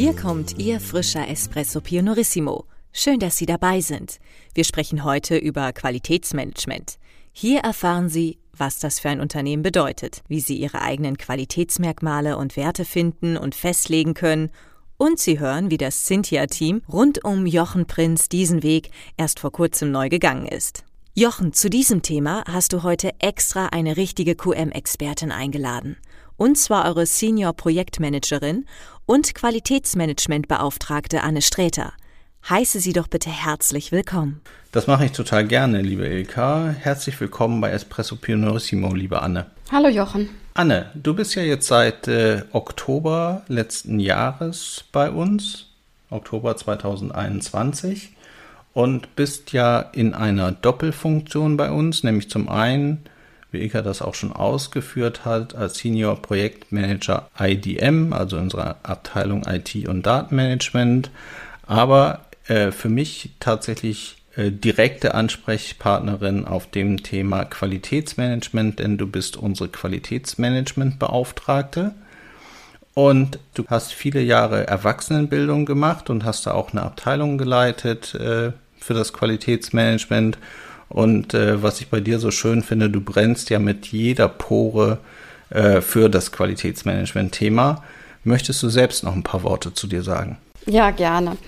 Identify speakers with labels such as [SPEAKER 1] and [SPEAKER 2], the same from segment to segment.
[SPEAKER 1] Hier kommt Ihr frischer Espresso Pionorissimo. Schön, dass Sie dabei sind. Wir sprechen heute über Qualitätsmanagement. Hier erfahren Sie, was das für ein Unternehmen bedeutet, wie Sie Ihre eigenen Qualitätsmerkmale und Werte finden und festlegen können und Sie hören, wie das Cynthia-Team rund um Jochen Prinz diesen Weg erst vor kurzem neu gegangen ist. Jochen, zu diesem Thema hast du heute extra eine richtige QM-Expertin eingeladen. Und zwar eure Senior-Projektmanagerin und Qualitätsmanagementbeauftragte Anne Sträter. Heiße sie doch bitte herzlich willkommen.
[SPEAKER 2] Das mache ich total gerne, liebe Ilka. Herzlich willkommen bei Espresso Pionorissimo, liebe Anne.
[SPEAKER 3] Hallo Jochen.
[SPEAKER 2] Anne, du bist ja jetzt seit äh, Oktober letzten Jahres bei uns, Oktober 2021, und bist ja in einer Doppelfunktion bei uns, nämlich zum einen wie Ilka das auch schon ausgeführt hat, als Senior Projektmanager IDM, also unserer Abteilung IT und Datenmanagement, aber äh, für mich tatsächlich äh, direkte Ansprechpartnerin auf dem Thema Qualitätsmanagement, denn du bist unsere Qualitätsmanagementbeauftragte. Und du hast viele Jahre Erwachsenenbildung gemacht und hast da auch eine Abteilung geleitet äh, für das Qualitätsmanagement und äh, was ich bei dir so schön finde, du brennst ja mit jeder Pore äh, für das Qualitätsmanagement-Thema. Möchtest du selbst noch ein paar Worte zu dir sagen?
[SPEAKER 3] Ja, gerne.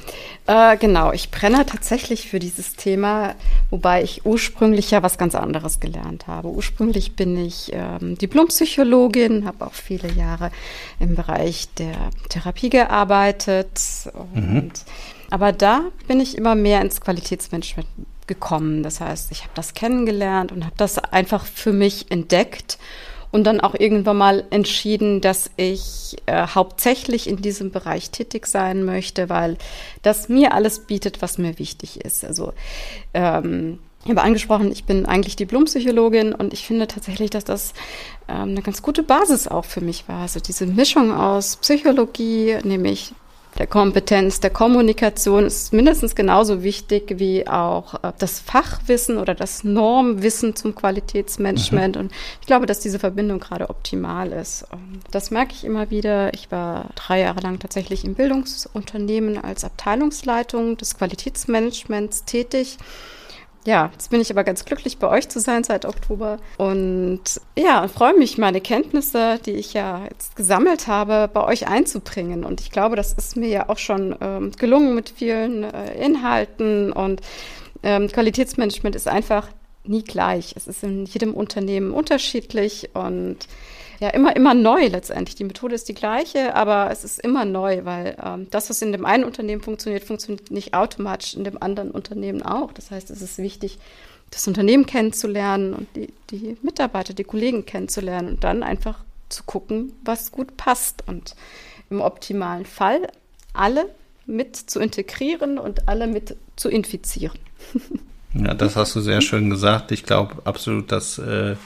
[SPEAKER 3] Äh, genau, ich brenne tatsächlich für dieses Thema, wobei ich ursprünglich ja was ganz anderes gelernt habe. Ursprünglich bin ich ähm, Diplompsychologin, habe auch viele Jahre im Bereich der Therapie gearbeitet. Und, mhm. Aber da bin ich immer mehr ins Qualitätsmanagement gekommen. Das heißt, ich habe das kennengelernt und habe das einfach für mich entdeckt und dann auch irgendwann mal entschieden, dass ich äh, hauptsächlich in diesem Bereich tätig sein möchte, weil das mir alles bietet, was mir wichtig ist. Also ähm, ich habe angesprochen, ich bin eigentlich Diplompsychologin und ich finde tatsächlich, dass das ähm, eine ganz gute Basis auch für mich war. Also diese Mischung aus Psychologie, nämlich der Kompetenz, der Kommunikation ist mindestens genauso wichtig wie auch äh, das Fachwissen oder das Normwissen zum Qualitätsmanagement. Mhm. Und ich glaube, dass diese Verbindung gerade optimal ist. Und das merke ich immer wieder. Ich war drei Jahre lang tatsächlich im Bildungsunternehmen als Abteilungsleitung des Qualitätsmanagements tätig ja, jetzt bin ich aber ganz glücklich, bei euch zu sein seit Oktober. Und ja, freue mich, meine Kenntnisse, die ich ja jetzt gesammelt habe, bei euch einzubringen. Und ich glaube, das ist mir ja auch schon ähm, gelungen mit vielen äh, Inhalten. Und ähm, Qualitätsmanagement ist einfach nie gleich. Es ist in jedem Unternehmen unterschiedlich und ja immer, immer neu letztendlich. Die Methode ist die gleiche, aber es ist immer neu, weil ähm, das, was in dem einen Unternehmen funktioniert, funktioniert nicht automatisch in dem anderen Unternehmen auch. Das heißt, es ist wichtig, das Unternehmen kennenzulernen und die, die Mitarbeiter, die Kollegen kennenzulernen und dann einfach zu gucken, was gut passt und im optimalen Fall alle mit zu integrieren und alle mit zu infizieren.
[SPEAKER 2] Ja, das hast du sehr schön gesagt. Ich glaube absolut, dass äh,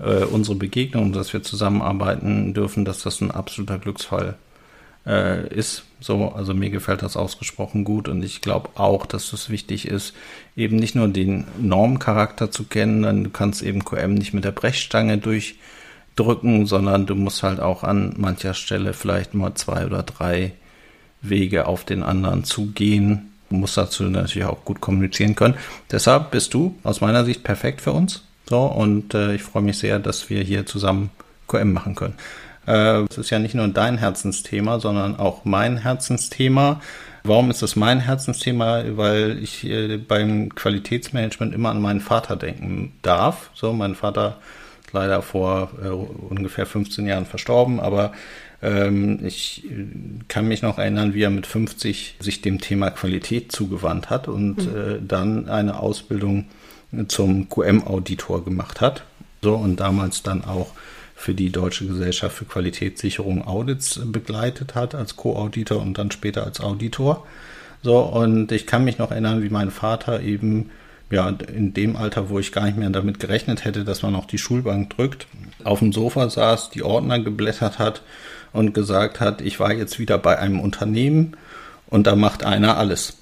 [SPEAKER 2] äh, unsere Begegnung, dass wir zusammenarbeiten dürfen, dass das ein absoluter Glücksfall äh, ist. So, also mir gefällt das ausgesprochen gut und ich glaube auch, dass es wichtig ist, eben nicht nur den Normcharakter zu kennen, dann du kannst eben QM nicht mit der Brechstange durchdrücken, sondern du musst halt auch an mancher Stelle vielleicht mal zwei oder drei Wege auf den anderen zugehen. Du musst dazu natürlich auch gut kommunizieren können. Deshalb bist du aus meiner Sicht perfekt für uns. So, und äh, ich freue mich sehr, dass wir hier zusammen QM machen können. Äh, es ist ja nicht nur dein Herzensthema, sondern auch mein Herzensthema. Warum ist es mein Herzensthema? Weil ich äh, beim Qualitätsmanagement immer an meinen Vater denken darf. So, mein Vater ist leider vor äh, ungefähr 15 Jahren verstorben, aber ähm, ich äh, kann mich noch erinnern, wie er mit 50 sich dem Thema Qualität zugewandt hat und mhm. äh, dann eine Ausbildung zum QM-Auditor gemacht hat. So und damals dann auch für die Deutsche Gesellschaft für Qualitätssicherung Audits begleitet hat als Co-Auditor und dann später als Auditor. So, und ich kann mich noch erinnern, wie mein Vater eben, ja, in dem Alter, wo ich gar nicht mehr damit gerechnet hätte, dass man auch die Schulbank drückt, auf dem Sofa saß, die Ordner geblättert hat und gesagt hat, ich war jetzt wieder bei einem Unternehmen und da macht einer alles.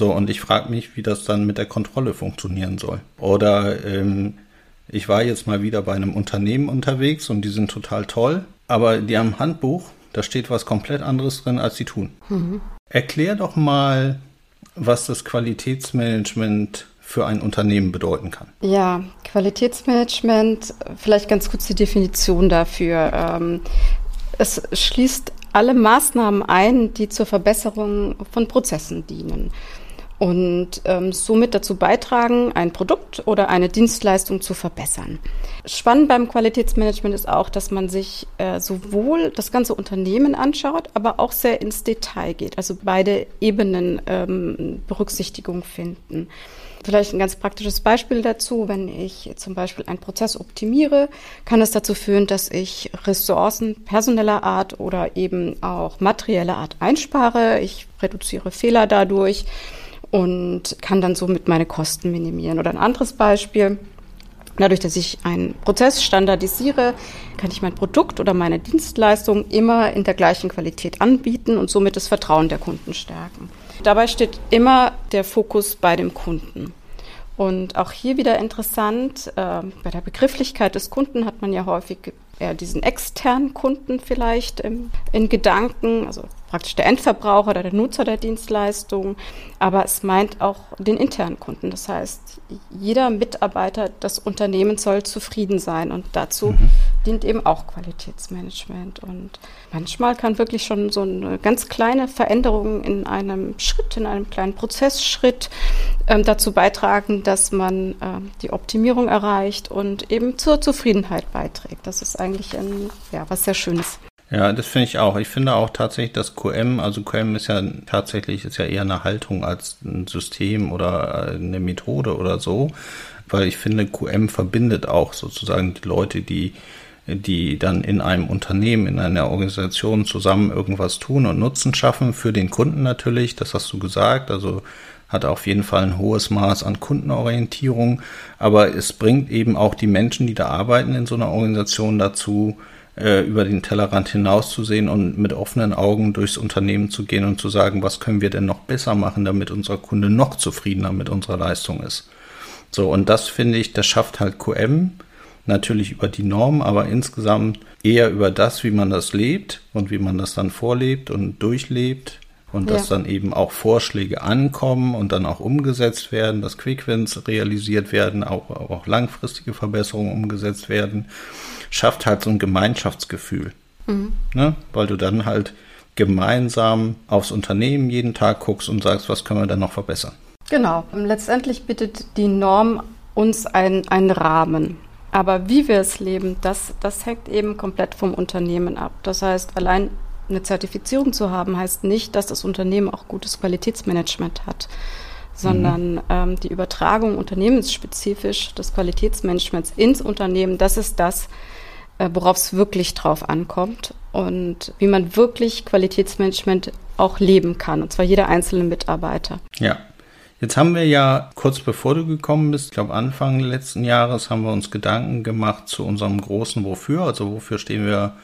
[SPEAKER 2] So, und ich frage mich, wie das dann mit der Kontrolle funktionieren soll. Oder ähm, ich war jetzt mal wieder bei einem Unternehmen unterwegs und die sind total toll, aber die haben ein Handbuch, da steht was komplett anderes drin, als sie tun. Mhm. Erklär doch mal, was das Qualitätsmanagement für ein Unternehmen bedeuten kann.
[SPEAKER 3] Ja, Qualitätsmanagement, vielleicht ganz kurz die Definition dafür. Ähm, es schließt alle Maßnahmen ein, die zur Verbesserung von Prozessen dienen und ähm, somit dazu beitragen, ein Produkt oder eine Dienstleistung zu verbessern. Spannend beim Qualitätsmanagement ist auch, dass man sich äh, sowohl das ganze Unternehmen anschaut, aber auch sehr ins Detail geht, also beide Ebenen ähm, Berücksichtigung finden. Vielleicht ein ganz praktisches Beispiel dazu. Wenn ich zum Beispiel einen Prozess optimiere, kann es dazu führen, dass ich Ressourcen personeller Art oder eben auch materieller Art einspare. Ich reduziere Fehler dadurch und kann dann somit meine Kosten minimieren. Oder ein anderes Beispiel. Dadurch, dass ich einen Prozess standardisiere, kann ich mein Produkt oder meine Dienstleistung immer in der gleichen Qualität anbieten und somit das Vertrauen der Kunden stärken. Dabei steht immer der Fokus bei dem Kunden. Und auch hier wieder interessant, äh, bei der Begrifflichkeit des Kunden hat man ja häufig eher diesen externen Kunden vielleicht im, in Gedanken, also praktisch der Endverbraucher oder der Nutzer der Dienstleistung, aber es meint auch den internen Kunden. Das heißt, jeder Mitarbeiter des Unternehmens soll zufrieden sein und dazu mhm. dient eben auch Qualitätsmanagement. Und manchmal kann wirklich schon so eine ganz kleine Veränderung in einem Schritt, in einem kleinen Prozessschritt ähm, dazu beitragen, dass man ähm, die Optimierung erreicht und eben zur Zufriedenheit beiträgt. Das ist eigentlich ein, ja, was sehr Schönes.
[SPEAKER 2] Ja, das finde ich auch. Ich finde auch tatsächlich, dass QM, also QM ist ja tatsächlich, ist ja eher eine Haltung als ein System oder eine Methode oder so, weil ich finde, QM verbindet auch sozusagen die Leute, die die dann in einem Unternehmen, in einer Organisation zusammen irgendwas tun und Nutzen schaffen für den Kunden natürlich. Das hast du gesagt. Also hat auf jeden Fall ein hohes Maß an Kundenorientierung. Aber es bringt eben auch die Menschen, die da arbeiten in so einer Organisation dazu, äh, über den Tellerrand hinauszusehen und mit offenen Augen durchs Unternehmen zu gehen und zu sagen, was können wir denn noch besser machen, damit unser Kunde noch zufriedener mit unserer Leistung ist. So, und das finde ich, das schafft halt QM natürlich über die Norm, aber insgesamt eher über das, wie man das lebt und wie man das dann vorlebt und durchlebt und ja. dass dann eben auch Vorschläge ankommen und dann auch umgesetzt werden, dass Quickwins realisiert werden, auch, auch langfristige Verbesserungen umgesetzt werden schafft halt so ein Gemeinschaftsgefühl. Mhm. Ne? Weil du dann halt gemeinsam aufs Unternehmen jeden Tag guckst und sagst, was können wir da noch verbessern.
[SPEAKER 3] Genau. Letztendlich bietet die Norm uns einen, einen Rahmen. Aber wie wir es leben, das, das hängt eben komplett vom Unternehmen ab. Das heißt, allein eine Zertifizierung zu haben, heißt nicht, dass das Unternehmen auch gutes Qualitätsmanagement hat, sondern mhm. ähm, die Übertragung unternehmensspezifisch des Qualitätsmanagements ins Unternehmen, das ist das, worauf es wirklich drauf ankommt und wie man wirklich Qualitätsmanagement auch leben kann, und zwar jeder einzelne Mitarbeiter.
[SPEAKER 2] Ja. Jetzt haben wir ja kurz bevor du gekommen bist, ich glaube Anfang letzten Jahres, haben wir uns Gedanken gemacht zu unserem großen Wofür. Also wofür stehen wir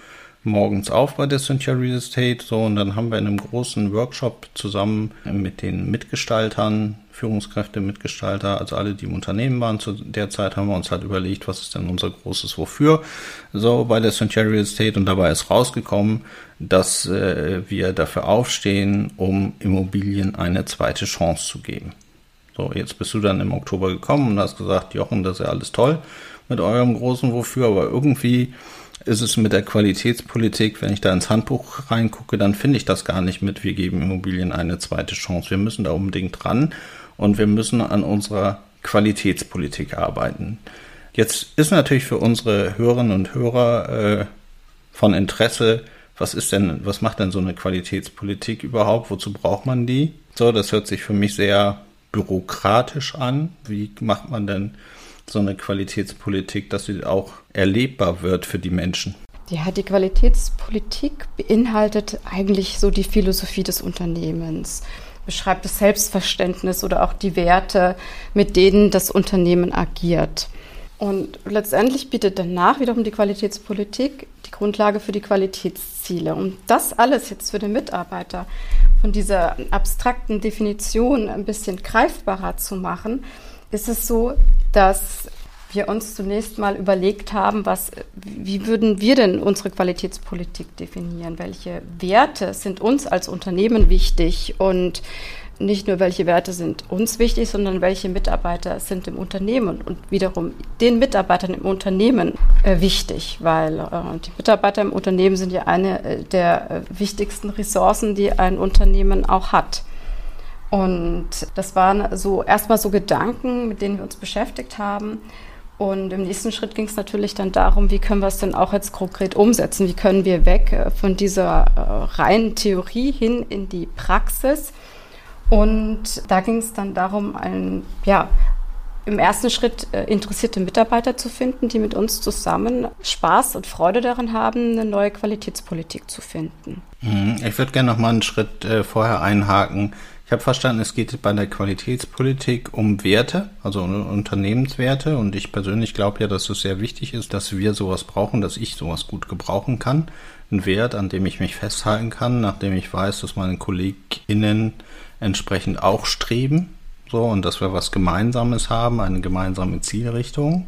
[SPEAKER 2] morgens auf bei der Cynthia Real Estate. So, und dann haben wir in einem großen Workshop zusammen mit den Mitgestaltern, Führungskräfte, Mitgestalter, also alle, die im Unternehmen waren, zu der Zeit haben wir uns halt überlegt, was ist denn unser großes Wofür so bei der Cynthia Real Estate. Und dabei ist rausgekommen, dass äh, wir dafür aufstehen, um Immobilien eine zweite Chance zu geben. So, jetzt bist du dann im Oktober gekommen und hast gesagt, Jochen, das ist ja alles toll mit eurem großen Wofür, aber irgendwie ist es mit der Qualitätspolitik, wenn ich da ins Handbuch reingucke, dann finde ich das gar nicht mit, wir geben Immobilien eine zweite Chance. Wir müssen da unbedingt dran und wir müssen an unserer Qualitätspolitik arbeiten. Jetzt ist natürlich für unsere Hörerinnen und Hörer äh, von Interesse, was ist denn, was macht denn so eine Qualitätspolitik überhaupt? Wozu braucht man die? So, das hört sich für mich sehr bürokratisch an. Wie macht man denn so eine Qualitätspolitik, dass sie auch erlebbar wird für die Menschen?
[SPEAKER 3] Ja, die Qualitätspolitik beinhaltet eigentlich so die Philosophie des Unternehmens. Beschreibt das Selbstverständnis oder auch die Werte, mit denen das Unternehmen agiert. Und letztendlich bietet danach wiederum die Qualitätspolitik die Grundlage für die Qualitätsziele. Um das alles jetzt für den Mitarbeiter von dieser abstrakten Definition ein bisschen greifbarer zu machen, ist es so, dass wir uns zunächst mal überlegt haben, was, wie würden wir denn unsere Qualitätspolitik definieren? Welche Werte sind uns als Unternehmen wichtig und nicht nur welche Werte sind uns wichtig, sondern welche Mitarbeiter sind im Unternehmen und wiederum den Mitarbeitern im Unternehmen äh, wichtig, weil äh, die Mitarbeiter im Unternehmen sind ja eine äh, der äh, wichtigsten Ressourcen, die ein Unternehmen auch hat. Und das waren so erstmal so Gedanken, mit denen wir uns beschäftigt haben. Und im nächsten Schritt ging es natürlich dann darum, wie können wir es denn auch jetzt konkret umsetzen? Wie können wir weg äh, von dieser äh, reinen Theorie hin in die Praxis? Und da ging es dann darum, ein, ja, im ersten Schritt äh, interessierte Mitarbeiter zu finden, die mit uns zusammen Spaß und Freude daran haben, eine neue Qualitätspolitik zu finden.
[SPEAKER 2] Mhm. Ich würde gerne noch mal einen Schritt vorher einhaken. Ich habe verstanden, es geht bei der Qualitätspolitik um Werte, also um Unternehmenswerte. Und ich persönlich glaube ja, dass es sehr wichtig ist, dass wir sowas brauchen, dass ich sowas gut gebrauchen kann. Ein Wert, an dem ich mich festhalten kann, nachdem ich weiß, dass meine KollegInnen entsprechend auch streben. So, und dass wir was Gemeinsames haben, eine gemeinsame Zielrichtung.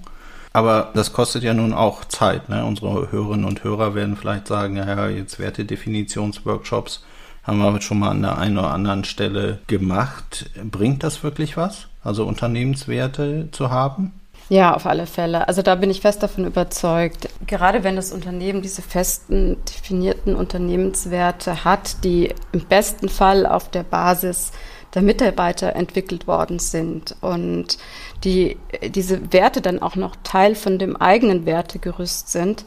[SPEAKER 2] Aber das kostet ja nun auch Zeit. Ne? Unsere Hörerinnen und Hörer werden vielleicht sagen, ja, jetzt Wertedefinitionsworkshops haben wir schon mal an der einen oder anderen Stelle gemacht. Bringt das wirklich was? Also Unternehmenswerte zu haben?
[SPEAKER 3] Ja, auf alle Fälle. Also da bin ich fest davon überzeugt. Gerade wenn das Unternehmen diese festen, definierten Unternehmenswerte hat, die im besten Fall auf der Basis der Mitarbeiter entwickelt worden sind und die diese Werte dann auch noch Teil von dem eigenen Wertegerüst sind,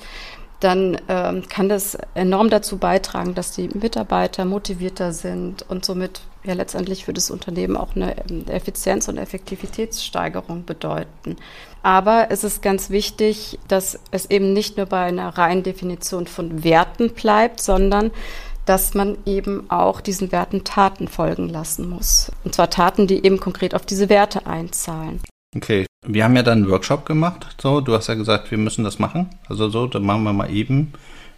[SPEAKER 3] dann ähm, kann das enorm dazu beitragen, dass die Mitarbeiter motivierter sind und somit ja letztendlich für das Unternehmen auch eine ähm, Effizienz- und Effektivitätssteigerung bedeuten. Aber es ist ganz wichtig, dass es eben nicht nur bei einer reinen Definition von Werten bleibt, sondern dass man eben auch diesen Werten Taten folgen lassen muss. Und zwar Taten, die eben konkret auf diese Werte einzahlen.
[SPEAKER 2] Okay, wir haben ja dann einen Workshop gemacht. So, du hast ja gesagt, wir müssen das machen. Also so, dann machen wir mal eben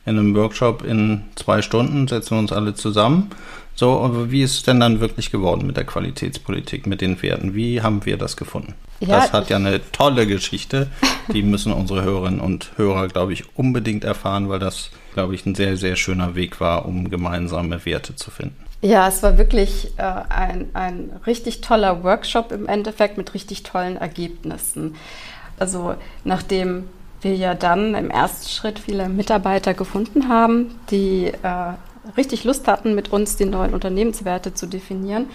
[SPEAKER 2] in einem Workshop in zwei Stunden, setzen wir uns alle zusammen. So, aber wie ist es denn dann wirklich geworden mit der Qualitätspolitik, mit den Werten? Wie haben wir das gefunden? Ja, das hat ja eine tolle Geschichte. Die müssen unsere Hörerinnen und Hörer, glaube ich, unbedingt erfahren, weil das, glaube ich, ein sehr, sehr schöner Weg war, um gemeinsame Werte zu finden.
[SPEAKER 3] Ja, es war wirklich äh, ein, ein richtig toller Workshop im Endeffekt mit richtig tollen Ergebnissen. Also nachdem wir ja dann im ersten Schritt viele Mitarbeiter gefunden haben, die äh, richtig Lust hatten, mit uns die neuen Unternehmenswerte zu definieren,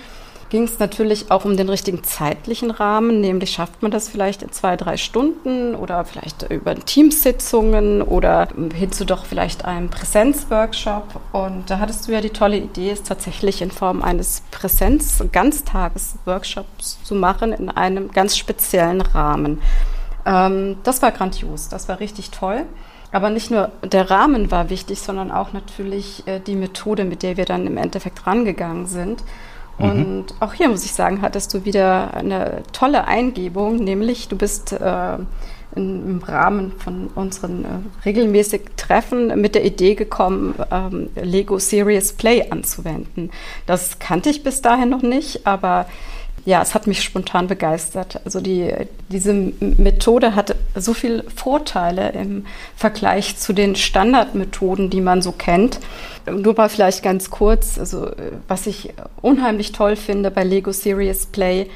[SPEAKER 3] ging es natürlich auch um den richtigen zeitlichen Rahmen, nämlich schafft man das vielleicht in zwei, drei Stunden oder vielleicht über Teamsitzungen oder hinzu doch vielleicht einem Präsenzworkshop. Und da hattest du ja die tolle Idee, es tatsächlich in Form eines Präsenz-Ganztages-Workshops zu machen in einem ganz speziellen Rahmen. Ähm, das war grandios, das war richtig toll. Aber nicht nur der Rahmen war wichtig, sondern auch natürlich äh, die Methode, mit der wir dann im Endeffekt rangegangen sind. Mhm. Und auch hier muss ich sagen, hattest du wieder eine tolle Eingebung, nämlich du bist äh, im Rahmen von unseren äh, regelmäßigen Treffen mit der Idee gekommen, ähm, Lego Serious Play anzuwenden. Das kannte ich bis dahin noch nicht, aber ja, es hat mich spontan begeistert. Also die, diese Methode hat so viele Vorteile im Vergleich zu den Standardmethoden, die man so kennt. Nur mal vielleicht ganz kurz, also was ich unheimlich toll finde bei Lego Serious Play,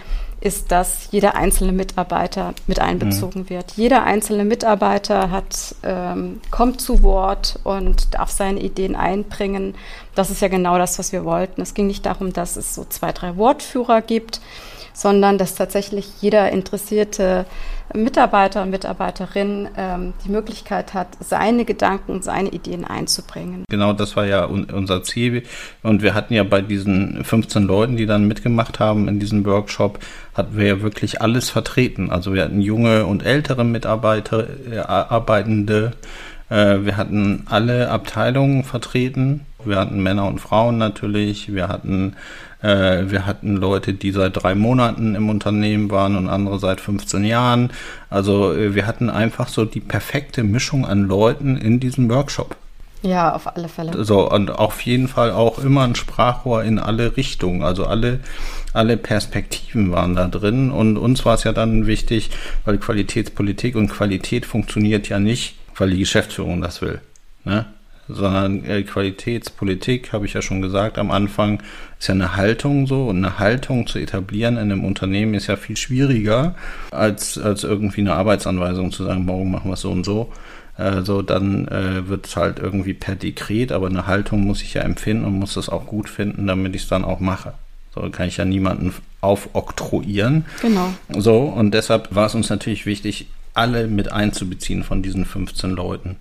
[SPEAKER 3] ist, dass jeder einzelne Mitarbeiter mit einbezogen mhm. wird. Jeder einzelne Mitarbeiter hat, ähm, kommt zu Wort und darf seine Ideen einbringen. Das ist ja genau das, was wir wollten. Es ging nicht darum, dass es so zwei, drei Wortführer gibt, sondern dass tatsächlich jeder interessierte Mitarbeiter und Mitarbeiterin ähm, die Möglichkeit hat, seine Gedanken, seine Ideen einzubringen.
[SPEAKER 2] Genau, das war ja un unser Ziel. Und wir hatten ja bei diesen 15 Leuten, die dann mitgemacht haben in diesem Workshop, hatten wir ja wirklich alles vertreten. Also wir hatten junge und ältere Mitarbeiter, äh, Arbeitende, äh, wir hatten alle Abteilungen vertreten Wir hatten Männer und Frauen natürlich. Wir hatten, äh, wir hatten Leute, die seit drei Monaten im Unternehmen waren und andere seit 15 Jahren. Also äh, wir hatten einfach so die perfekte Mischung an Leuten in diesem Workshop.
[SPEAKER 3] Ja, auf alle Fälle.
[SPEAKER 2] So, und auf jeden Fall auch immer ein Sprachrohr in alle Richtungen. Also alle, alle Perspektiven waren da drin. Und uns war es ja dann wichtig, weil Qualitätspolitik und Qualität funktioniert ja nicht, weil die Geschäftsführung das will. Ne? Sondern äh, Qualitätspolitik, habe ich ja schon gesagt am Anfang, ist ja eine Haltung so. Und eine Haltung zu etablieren in einem Unternehmen ist ja viel schwieriger, als, als irgendwie eine Arbeitsanweisung zu sagen, morgen machen wir es so und so äh, so dann äh, wird es halt irgendwie per Dekret, aber eine Haltung muss ich ja empfinden und muss das auch gut finden, damit ich es dann auch mache. So kann ich ja niemanden aufoktroyieren.
[SPEAKER 3] Genau.
[SPEAKER 2] So, und deshalb war es uns natürlich wichtig, alle mit einzubeziehen von diesen 15 Leuten.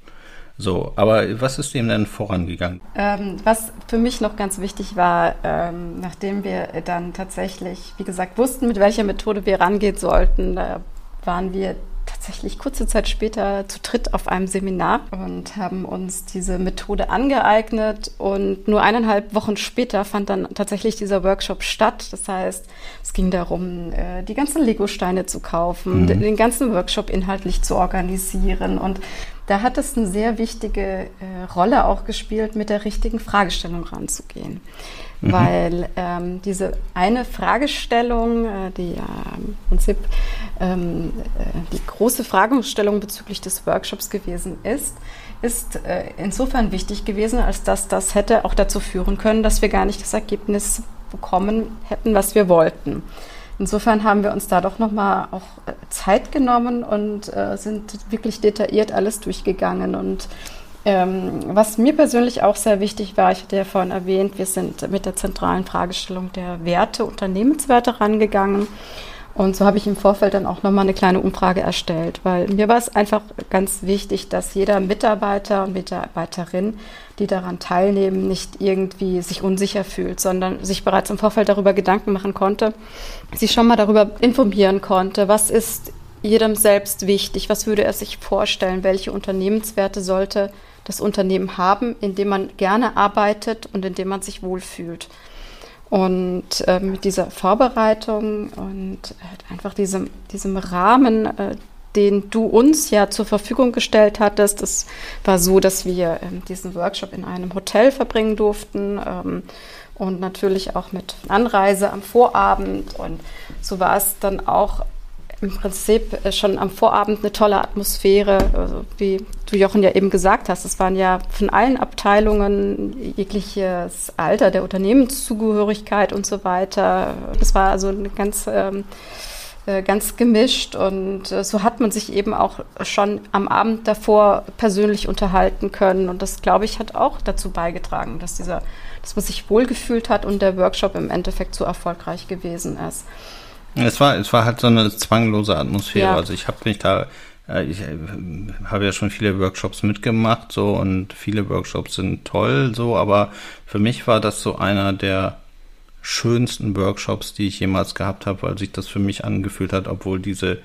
[SPEAKER 2] So, aber was ist dem denn vorangegangen?
[SPEAKER 3] Ähm, was für mich noch ganz wichtig war, ähm, nachdem wir dann tatsächlich, wie gesagt, wussten, mit welcher Methode wir rangehen sollten, da waren wir tatsächlich kurze Zeit später zu dritt auf einem Seminar und haben uns diese Methode angeeignet. Und nur eineinhalb Wochen später fand dann tatsächlich dieser Workshop statt. Das heißt, es ging darum, äh, die ganzen Lego-Steine zu kaufen, mhm. den ganzen Workshop inhaltlich zu organisieren. Und da hat es eine sehr wichtige äh, Rolle auch gespielt, mit der richtigen Fragestellung ranzugehen. Mhm. Weil ähm, diese eine Fragestellung, äh, die ja im Prinzip ähm, äh, die große Fragestellung bezüglich des Workshops gewesen ist, ist äh, insofern wichtig gewesen, als dass das hätte auch dazu führen können, dass wir gar nicht das Ergebnis bekommen hätten, was wir wollten. Insofern haben wir uns da doch nochmal auch äh, Zeit genommen und äh, sind wirklich detailliert alles durchgegangen und ähm, was mir persönlich auch sehr wichtig war, ich hatte ja vorhin erwähnt, wir sind mit der zentralen Fragestellung der Werte, Unternehmenswerte rangegangen. Und so habe ich im Vorfeld dann auch nochmal eine kleine Umfrage erstellt, weil mir war es einfach ganz wichtig, dass jeder Mitarbeiter und Mitarbeiterin, die daran teilnehmen, nicht irgendwie sich unsicher fühlt, sondern sich bereits im Vorfeld darüber Gedanken machen konnte, sich schon mal darüber informieren konnte, was ist jedem selbst wichtig, was würde er sich vorstellen, welche Unternehmenswerte sollte das Unternehmen haben, in dem man gerne arbeitet und in dem man sich wohlfühlt. Und äh, mit dieser Vorbereitung und äh, einfach diesem, diesem Rahmen, äh, den du uns ja zur Verfügung gestellt hattest, das war so, dass wir ähm, diesen Workshop in einem Hotel verbringen durften ähm, und natürlich auch mit Anreise am Vorabend. Und so war es dann auch im Prinzip äh, schon am Vorabend eine tolle Atmosphäre, also wie du Jochen ja eben gesagt hast. Es waren ja von allen Abteilungen jegliches Alter der Unternehmenszugehörigkeit und so weiter. Das war also eine ganz ähm, äh, ganz gemischt und äh, so hat man sich eben auch schon am Abend davor persönlich unterhalten können und das glaube ich hat auch dazu beigetragen, dass dieser, dass man sich wohlgefühlt hat und der Workshop im Endeffekt so erfolgreich gewesen ist.
[SPEAKER 2] Es war, es war halt so eine zwanglose Atmosphäre. Ja. Also ich habe mich da, äh, ich äh, habe ja schon viele Workshops mitgemacht, so und viele Workshops sind toll, so, aber für mich war das so einer der schönsten Workshops, die ich jemals gehabt habe, weil sich das für mich angefühlt hat, obwohl diese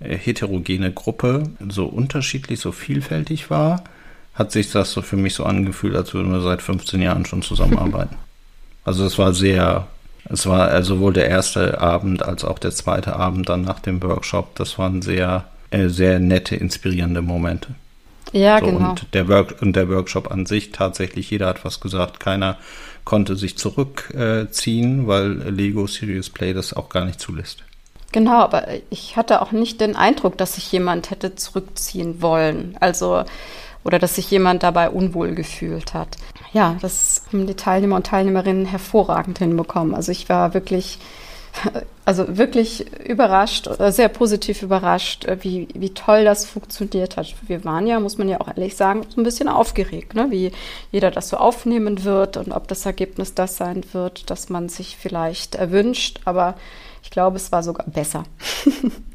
[SPEAKER 2] äh, heterogene Gruppe so unterschiedlich, so vielfältig war, hat sich das so für mich so angefühlt, als würden wir seit 15 Jahren schon zusammenarbeiten. also es war sehr es war äh, sowohl der erste Abend als auch der zweite Abend dann nach dem Workshop. Das waren sehr, äh, sehr nette, inspirierende Momente.
[SPEAKER 3] Ja, so, genau.
[SPEAKER 2] Und der, Work und der Workshop an sich, tatsächlich, jeder hat was gesagt. Keiner konnte sich zurückziehen, äh, weil Lego Serious Play das auch gar nicht zulässt.
[SPEAKER 3] Genau, aber ich hatte auch nicht den Eindruck, dass sich jemand hätte zurückziehen wollen. Also oder dass sich jemand dabei unwohl gefühlt hat. Ja, das haben die Teilnehmer und Teilnehmerinnen hervorragend hinbekommen. Also ich war wirklich, also wirklich überrascht, sehr positiv überrascht, wie, wie toll das funktioniert hat. Wir waren ja, muss man ja auch ehrlich sagen, so ein bisschen aufgeregt, ne? wie jeder das so aufnehmen wird und ob das Ergebnis das sein wird, das man sich vielleicht erwünscht. Aber ich glaube, es war sogar besser.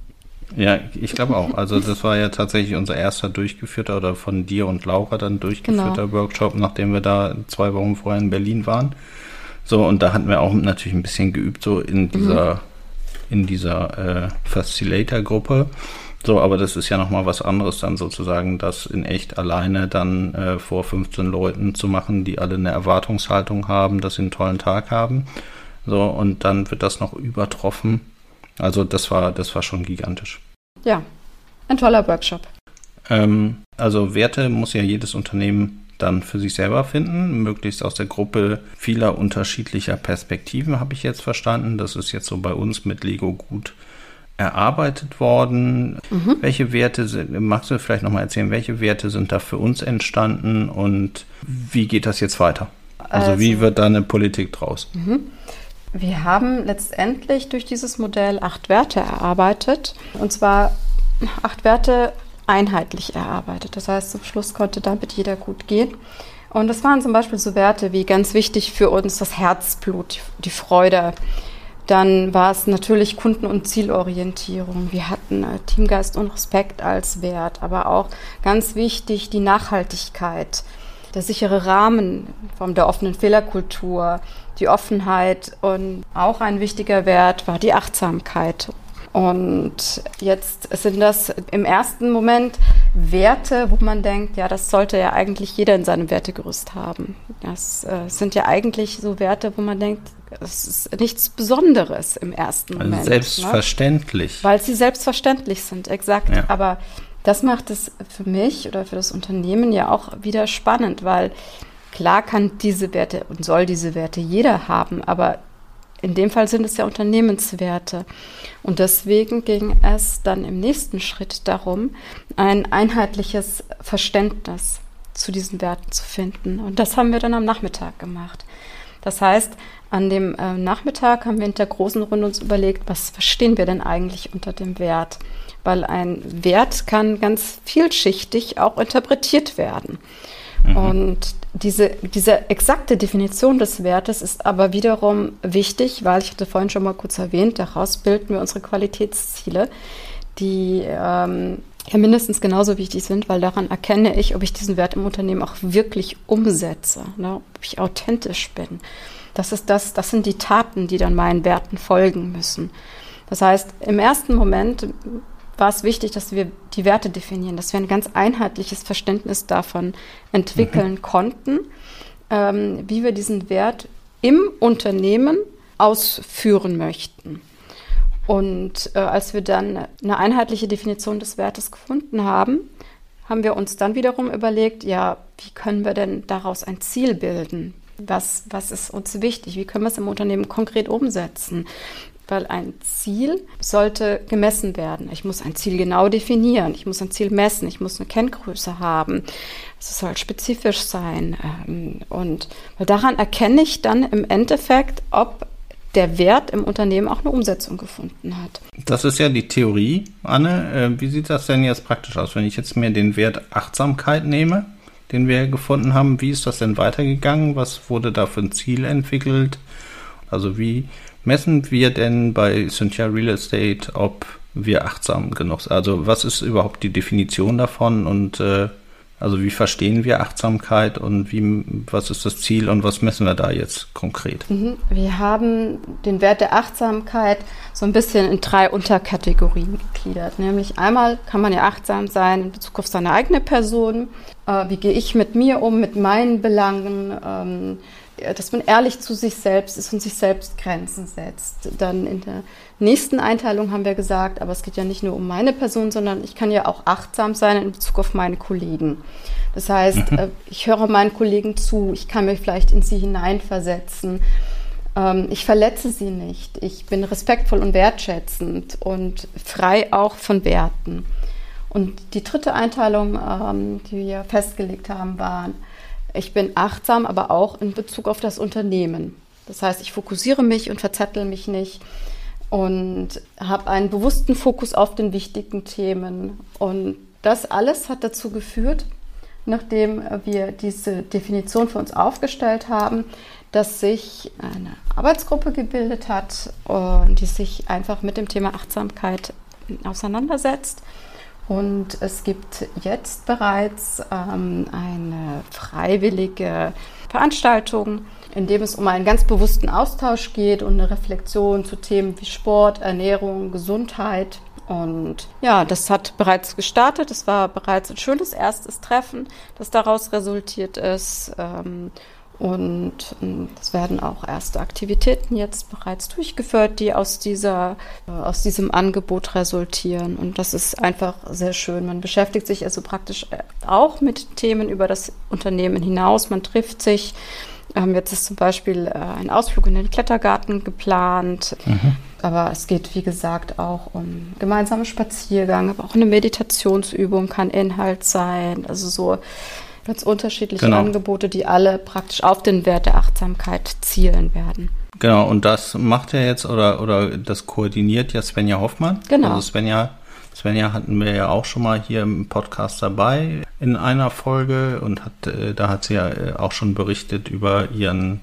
[SPEAKER 2] Ja, ich glaube auch. Also das war ja tatsächlich unser erster durchgeführter oder von dir und Laura dann durchgeführter genau. Workshop, nachdem wir da zwei Wochen vorher in Berlin waren. So, und da hatten wir auch natürlich ein bisschen geübt, so in dieser, mhm. in dieser äh, Facilitator-Gruppe. So, aber das ist ja nochmal was anderes dann sozusagen, das in echt alleine dann äh, vor 15 Leuten zu machen, die alle eine Erwartungshaltung haben, dass sie einen tollen Tag haben. So, und dann wird das noch übertroffen. Also das war, das war schon gigantisch.
[SPEAKER 3] Ja, ein toller Workshop.
[SPEAKER 2] Ähm, also Werte muss ja jedes Unternehmen dann für sich selber finden, möglichst aus der Gruppe vieler unterschiedlicher Perspektiven, habe ich jetzt verstanden. Das ist jetzt so bei uns mit Lego gut erarbeitet worden? Mhm. Welche Werte sind, magst du vielleicht nochmal erzählen, welche Werte sind da für uns entstanden und wie geht das jetzt weiter? Also, also wie wird da eine Politik draus? Mhm.
[SPEAKER 3] Wir haben letztendlich durch dieses Modell acht Werte erarbeitet und zwar acht Werte einheitlich erarbeitet. Das heißt, zum Schluss konnte damit jeder gut gehen. Und das waren zum Beispiel so Werte wie ganz wichtig für uns das Herzblut, die Freude, dann war es natürlich Kunden- und Zielorientierung. Wir hatten äh, Teamgeist und Respekt als Wert, aber auch ganz wichtig die Nachhaltigkeit, der sichere Rahmen von der offenen Fehlerkultur, die Offenheit und auch ein wichtiger Wert war die Achtsamkeit. Und jetzt sind das im ersten Moment Werte, wo man denkt, ja, das sollte ja eigentlich jeder in seinem Wertegerüst haben. Das äh, sind ja eigentlich so Werte, wo man denkt, es ist nichts Besonderes im ersten also Moment.
[SPEAKER 2] Ne? Selbstverständlich.
[SPEAKER 3] Ne? Weil sie selbstverständlich sind, exakt. Ja. Aber das macht es für mich oder für das Unternehmen ja auch wieder spannend, weil klar kann diese Werte und soll diese Werte jeder haben, aber in dem Fall sind es ja Unternehmenswerte. Und deswegen ging es dann im nächsten Schritt darum, ein einheitliches Verständnis zu diesen Werten zu finden. Und das haben wir dann am Nachmittag gemacht. Das heißt, an dem äh, Nachmittag haben wir in der großen Runde uns überlegt, was verstehen wir denn eigentlich unter dem Wert? Weil ein Wert kann ganz vielschichtig auch interpretiert werden. Mhm. Und diese, diese exakte Definition des Wertes ist aber wiederum wichtig, weil ich hatte vorhin schon mal kurz erwähnt, daraus bilden wir unsere Qualitätsziele, die ähm, ja mindestens genauso wichtig sind, weil daran erkenne ich, ob ich diesen Wert im Unternehmen auch wirklich umsetze, ne, ob ich authentisch bin. Das ist das, das sind die Taten, die dann meinen Werten folgen müssen. Das heißt, im ersten Moment war es wichtig, dass wir die Werte definieren, dass wir ein ganz einheitliches Verständnis davon entwickeln mhm. konnten, ähm, wie wir diesen Wert im Unternehmen ausführen möchten. Und äh, als wir dann eine einheitliche Definition des Wertes gefunden haben, haben wir uns dann wiederum überlegt, ja, wie können wir denn daraus ein Ziel bilden? Was, was ist uns wichtig? Wie können wir es im Unternehmen konkret umsetzen? Weil ein Ziel sollte gemessen werden. Ich muss ein Ziel genau definieren, ich muss ein Ziel messen, ich muss eine Kenngröße haben. Es soll spezifisch sein. Ähm, und weil daran erkenne ich dann im Endeffekt, ob der Wert im Unternehmen auch eine Umsetzung gefunden hat.
[SPEAKER 2] Das ist ja die Theorie, Anne. Äh, wie sieht das denn jetzt praktisch aus, wenn ich jetzt mir den Wert Achtsamkeit nehme, den wir gefunden haben? Wie ist das denn weitergegangen? Was wurde da für ein Ziel entwickelt? Also wie messen wir denn bei Cynthia Real Estate, ob wir achtsam genug sind? Also was ist überhaupt die Definition davon und äh, also wie verstehen wir Achtsamkeit und wie, was ist das Ziel und was messen wir da jetzt konkret?
[SPEAKER 3] Mhm. Wir haben den Wert der Achtsamkeit so ein bisschen in drei Unterkategorien gegliedert. Nämlich einmal kann man ja achtsam sein in Bezug auf seine eigene Person. Äh, wie gehe ich mit mir um, mit meinen Belangen? Ähm, dass man ehrlich zu sich selbst ist und sich selbst Grenzen setzt. Dann in der nächsten Einteilung haben wir gesagt, aber es geht ja nicht nur um meine Person, sondern ich kann ja auch achtsam sein in Bezug auf meine Kollegen. Das heißt, mhm. Äh, ich höre meinen Kollegen zu, ich kann mich vielleicht in sie hineinversetzen. Ähm, ich verletze sie nicht. Ich bin respektvoll und wertschätzend und frei auch von Werten. Und die dritte Einteilung, ähm, die wir festgelegt haben, waren, ich bin achtsam, aber auch in Bezug auf das Unternehmen. Das heißt, ich fokussiere mich und verzettel mich nicht und habe einen bewussten Fokus auf den wichtigen Themen. Und das alles hat dazu geführt, nachdem wir diese Definition für uns aufgestellt haben, dass sich eine Arbeitsgruppe gebildet hat, die sich einfach mit dem Thema Achtsamkeit auseinandersetzt und es gibt jetzt bereits ähm, eine freiwillige Veranstaltung, in dem es um einen ganz bewussten Austausch geht und eine Reflexion zu Themen wie Sport, Ernährung, Gesundheit Und ja, das hat bereits gestartet. Es war bereits ein schönes erstes Treffen, das daraus resultiert ist. Ähm, und ähm, es werden auch erste Aktivitäten jetzt bereits durchgeführt, die aus dieser, äh, aus diesem Angebot resultieren. Und das ist einfach sehr schön. Man beschäftigt sich also praktisch äh, auch mit Themen über das Unternehmen hinaus. Man trifft sich. Jetzt ist zum Beispiel äh, ein Ausflug in den Klettergarten geplant. Mhm. Aber es geht, wie gesagt, auch um gemeinsame Spaziergänge, aber auch eine Meditationsübung kann Inhalt sein. Also so Ganz unterschiedliche genau. Angebote, die alle praktisch auf den Wert der Achtsamkeit zielen werden.
[SPEAKER 2] Genau, und das macht ja jetzt oder, oder das koordiniert ja Svenja Hoffmann.
[SPEAKER 3] Genau.
[SPEAKER 2] Also Svenja, Svenja hatten wir ja auch schon mal hier im Podcast dabei in einer Folge und hat, äh, da hat sie ja äh, auch schon berichtet über ihren,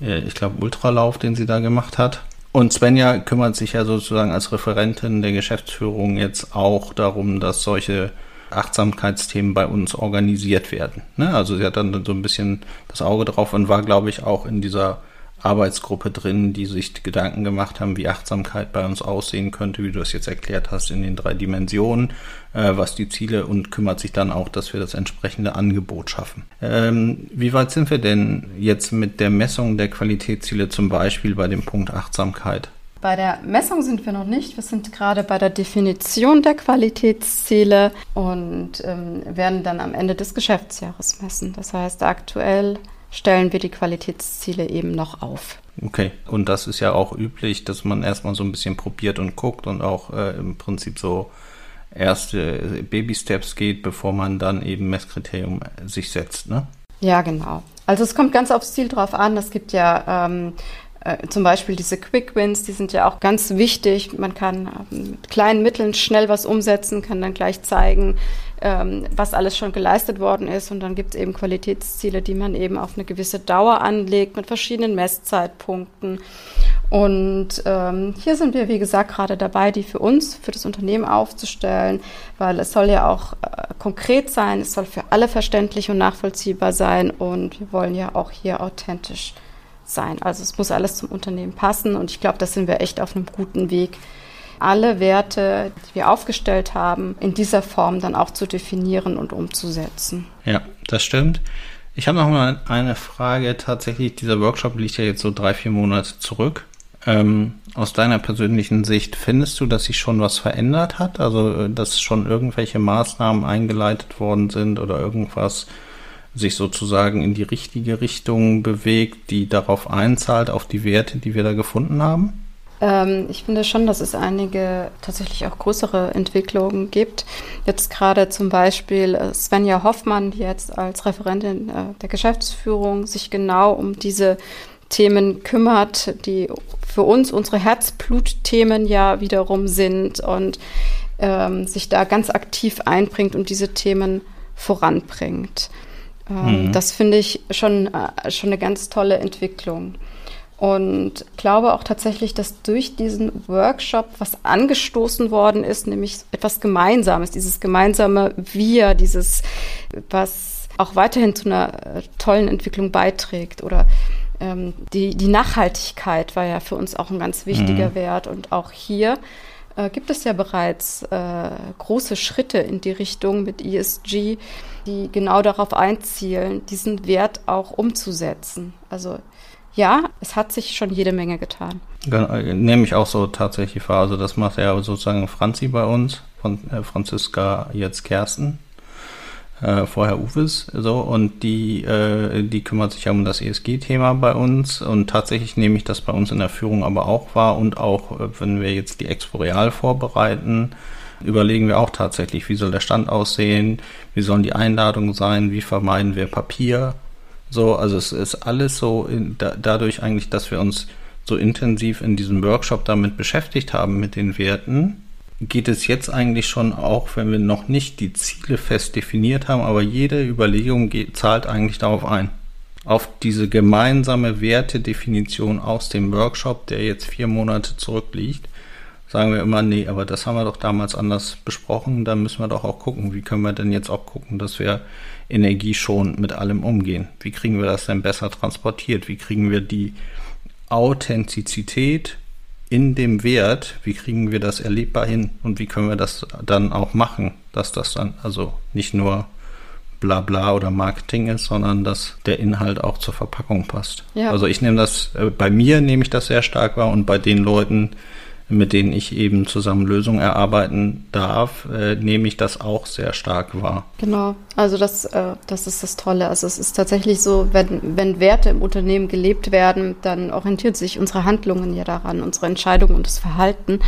[SPEAKER 2] äh, ich glaube, Ultralauf, den sie da gemacht hat. Und Svenja kümmert sich ja sozusagen als Referentin der Geschäftsführung jetzt auch darum, dass solche Achtsamkeitsthemen bei uns organisiert werden. Ne? Also sie hat dann so ein bisschen das Auge drauf und war, glaube ich, auch in dieser Arbeitsgruppe drin, die sich Gedanken gemacht haben, wie Achtsamkeit bei uns aussehen könnte, wie du es jetzt erklärt hast, in den drei Dimensionen, äh, was die Ziele und kümmert sich dann auch, dass wir das entsprechende Angebot schaffen. Ähm, wie weit sind wir denn jetzt mit der Messung der Qualitätsziele zum Beispiel bei dem Punkt Achtsamkeit?
[SPEAKER 3] Bei der Messung sind wir noch nicht. Wir sind gerade bei der Definition der Qualitätsziele und ähm, werden dann am Ende des Geschäftsjahres messen. Das heißt, aktuell stellen wir die Qualitätsziele eben noch auf.
[SPEAKER 2] Okay, und das ist ja auch üblich, dass man erstmal so ein bisschen probiert und guckt und auch äh, im Prinzip so erste Baby-Steps geht, bevor man dann eben Messkriterium sich setzt, ne?
[SPEAKER 3] Ja, genau. Also es kommt ganz aufs Ziel drauf an. Es gibt ja ähm, äh, zum Beispiel diese Quick Wins, die sind ja auch ganz wichtig. Man kann ähm, mit kleinen Mitteln schnell was umsetzen, kann dann gleich zeigen, ähm, was alles schon geleistet worden ist. Und dann gibt es eben Qualitätsziele, die man eben auf eine gewisse Dauer anlegt mit verschiedenen Messzeitpunkten. Und ähm, hier sind wir, wie gesagt, gerade dabei, die für uns, für das Unternehmen aufzustellen, weil es soll ja auch äh, konkret sein, es soll für alle verständlich und nachvollziehbar sein und wir wollen ja auch hier authentisch sein. Also es muss alles zum Unternehmen passen und ich glaube, da sind wir echt auf einem guten Weg, alle Werte, die wir aufgestellt haben, in dieser Form dann auch zu definieren und umzusetzen.
[SPEAKER 2] Ja, das stimmt. Ich habe noch mal eine Frage. Tatsächlich, dieser Workshop liegt ja jetzt so drei, vier Monate zurück. Ähm, aus deiner persönlichen Sicht, findest du, dass sich schon was verändert hat? Also, äh, dass schon irgendwelche Maßnahmen eingeleitet worden sind oder irgendwas sich sozusagen in die richtige Richtung bewegt, die darauf einzahlt, auf die Werte, die wir da gefunden haben?
[SPEAKER 3] Ähm, ich finde schon, dass es einige tatsächlich auch größere Entwicklungen gibt. Jetzt gerade zum Beispiel äh, Svenja Hoffmann, die jetzt als Referentin äh, der Geschäftsführung sich genau um diese Themen kümmert, die für uns unsere Herzblutthemen ja wiederum sind und ähm, sich da ganz aktiv einbringt und diese Themen voranbringt. Ähm, mhm. Das finde ich schon, äh, schon eine ganz tolle Entwicklung. Und glaube auch tatsächlich, dass durch diesen Workshop was angestoßen worden ist, nämlich etwas Gemeinsames, dieses gemeinsame Wir, dieses, was auch weiterhin zu einer äh, tollen Entwicklung beiträgt oder ähm, die, die Nachhaltigkeit war ja für uns auch ein ganz wichtiger mhm. Wert. Und auch hier äh, gibt es ja bereits äh, große Schritte in die Richtung mit ESG, die genau darauf einzielen, diesen Wert auch umzusetzen. Also ja, es hat sich schon jede Menge getan.
[SPEAKER 2] Nehme ich auch so tatsächlich wahr. Also das macht ja sozusagen Franzi bei uns, von äh, Franziska jetzt Kersten, äh, vorher Uwes, so und die, äh, die kümmert sich ja um das ESG-Thema bei uns und tatsächlich nehme ich das bei uns in der Führung aber auch wahr und auch, äh, wenn wir jetzt die Expo Real vorbereiten, überlegen wir auch tatsächlich, wie soll der Stand aussehen, wie sollen die Einladungen sein, wie vermeiden wir Papier. So, also es ist alles so in, da, dadurch eigentlich, dass wir uns so intensiv in diesem Workshop damit beschäftigt haben mit den Werten, geht es jetzt eigentlich schon auch, wenn wir noch nicht die Ziele fest definiert haben, aber jede Überlegung geht, zahlt eigentlich darauf ein. Auf diese gemeinsame Wertedefinition aus dem Workshop, der jetzt vier Monate zurückliegt, sagen wir immer, nee, aber das haben wir doch damals anders besprochen, da müssen wir doch auch gucken, wie können wir denn jetzt auch gucken, dass wir energieschonend mit allem umgehen? Wie kriegen wir das denn besser transportiert? Wie kriegen wir die Authentizität in dem Wert, wie kriegen wir das erlebbar hin und wie können wir das dann auch machen, dass das dann also nicht nur Blabla oder Marketing ist, sondern dass der Inhalt auch zur Verpackung passt. Ja. Also ich nehme das, äh, bei mir nehme ich das sehr stark wahr und bei den Leuten, mit denen ich eben zusammen Lösungen erarbeiten darf, äh, nehme ich das auch sehr stark wahr.
[SPEAKER 3] Genau, also das, äh, das ist das Tolle. Also es ist tatsächlich so, wenn, wenn Werte im Unternehmen gelebt werden, dann orientieren sich unsere Handlungen ja daran, unsere Entscheidungen und das Verhalten.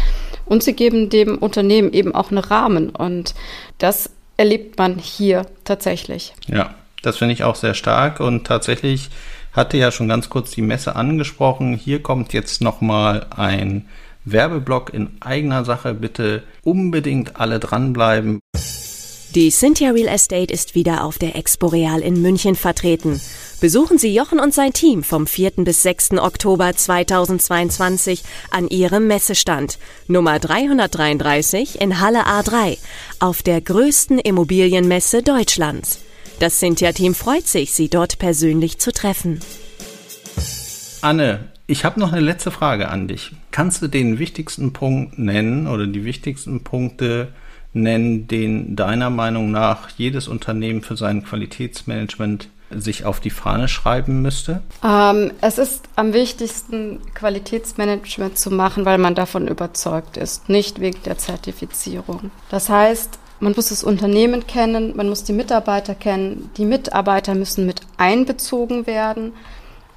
[SPEAKER 3] Und sie geben dem Unternehmen eben auch einen Rahmen. Und das erlebt man hier tatsächlich.
[SPEAKER 2] Ja, das finde ich auch sehr stark und tatsächlich hatte ja schon ganz kurz die Messe angesprochen. Hier kommt jetzt nochmal ein Werbeblock in eigener Sache. Bitte unbedingt alle dranbleiben.
[SPEAKER 1] Die Cynthia Real Estate ist wieder auf der Expo Real in München vertreten. Besuchen Sie Jochen und sein Team vom 4. bis 6. Oktober 2022 an ihrem Messestand Nummer 333 in Halle A3 auf der größten Immobilienmesse Deutschlands. Das Cynthia-Team freut sich, Sie dort persönlich zu treffen.
[SPEAKER 2] Anne, ich habe noch eine letzte Frage an dich. Kannst du den wichtigsten Punkt nennen oder die wichtigsten Punkte nennen, den deiner Meinung nach jedes Unternehmen für sein Qualitätsmanagement sich auf die Fahne schreiben müsste?
[SPEAKER 3] Ähm, es ist am wichtigsten, Qualitätsmanagement zu machen, weil man davon überzeugt ist, nicht wegen der Zertifizierung. Das heißt, man muss das Unternehmen kennen, man muss die Mitarbeiter kennen, die Mitarbeiter müssen mit einbezogen werden.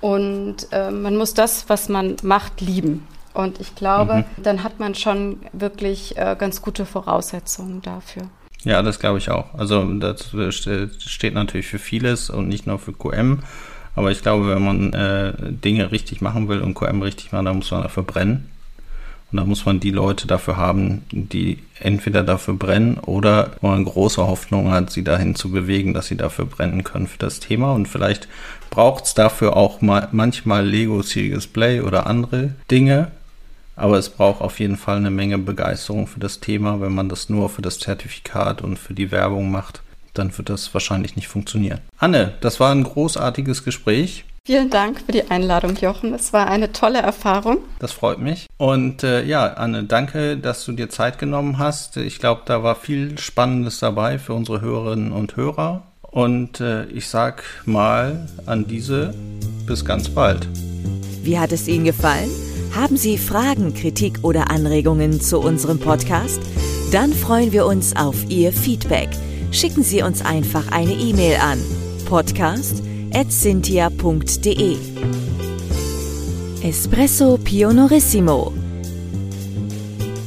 [SPEAKER 3] Und äh, man muss das, was man macht, lieben. Und ich glaube, mhm. dann hat man schon wirklich äh, ganz gute Voraussetzungen dafür.
[SPEAKER 2] Ja, das glaube ich auch. Also das steht natürlich für vieles und nicht nur für QM. Aber ich glaube, wenn man äh, Dinge richtig machen will und QM richtig machen, dann muss man dafür brennen. Und da muss man die Leute dafür haben, die entweder dafür brennen oder wo man große Hoffnung hat, sie dahin zu bewegen, dass sie dafür brennen können für das Thema. Und vielleicht braucht es dafür auch mal manchmal Lego Serious Play oder andere Dinge. Aber es braucht auf jeden Fall eine Menge Begeisterung für das Thema. Wenn man das nur für das Zertifikat und für die Werbung macht, dann wird das wahrscheinlich nicht funktionieren. Anne, das war ein großartiges Gespräch.
[SPEAKER 3] Vielen Dank für die Einladung, Jochen. Es war eine tolle Erfahrung.
[SPEAKER 2] Das freut mich. Und äh, ja, Anne, danke, dass du dir Zeit genommen hast. Ich glaube, da war viel Spannendes dabei für unsere Hörerinnen und Hörer. Und äh, ich sag mal an diese bis ganz bald.
[SPEAKER 1] Wie hat es Ihnen gefallen? Haben Sie Fragen, Kritik oder Anregungen zu unserem Podcast? Dann freuen wir uns auf Ihr Feedback. Schicken Sie uns einfach eine E-Mail an podcast@ cynthia.de. Espresso Pionorissimo.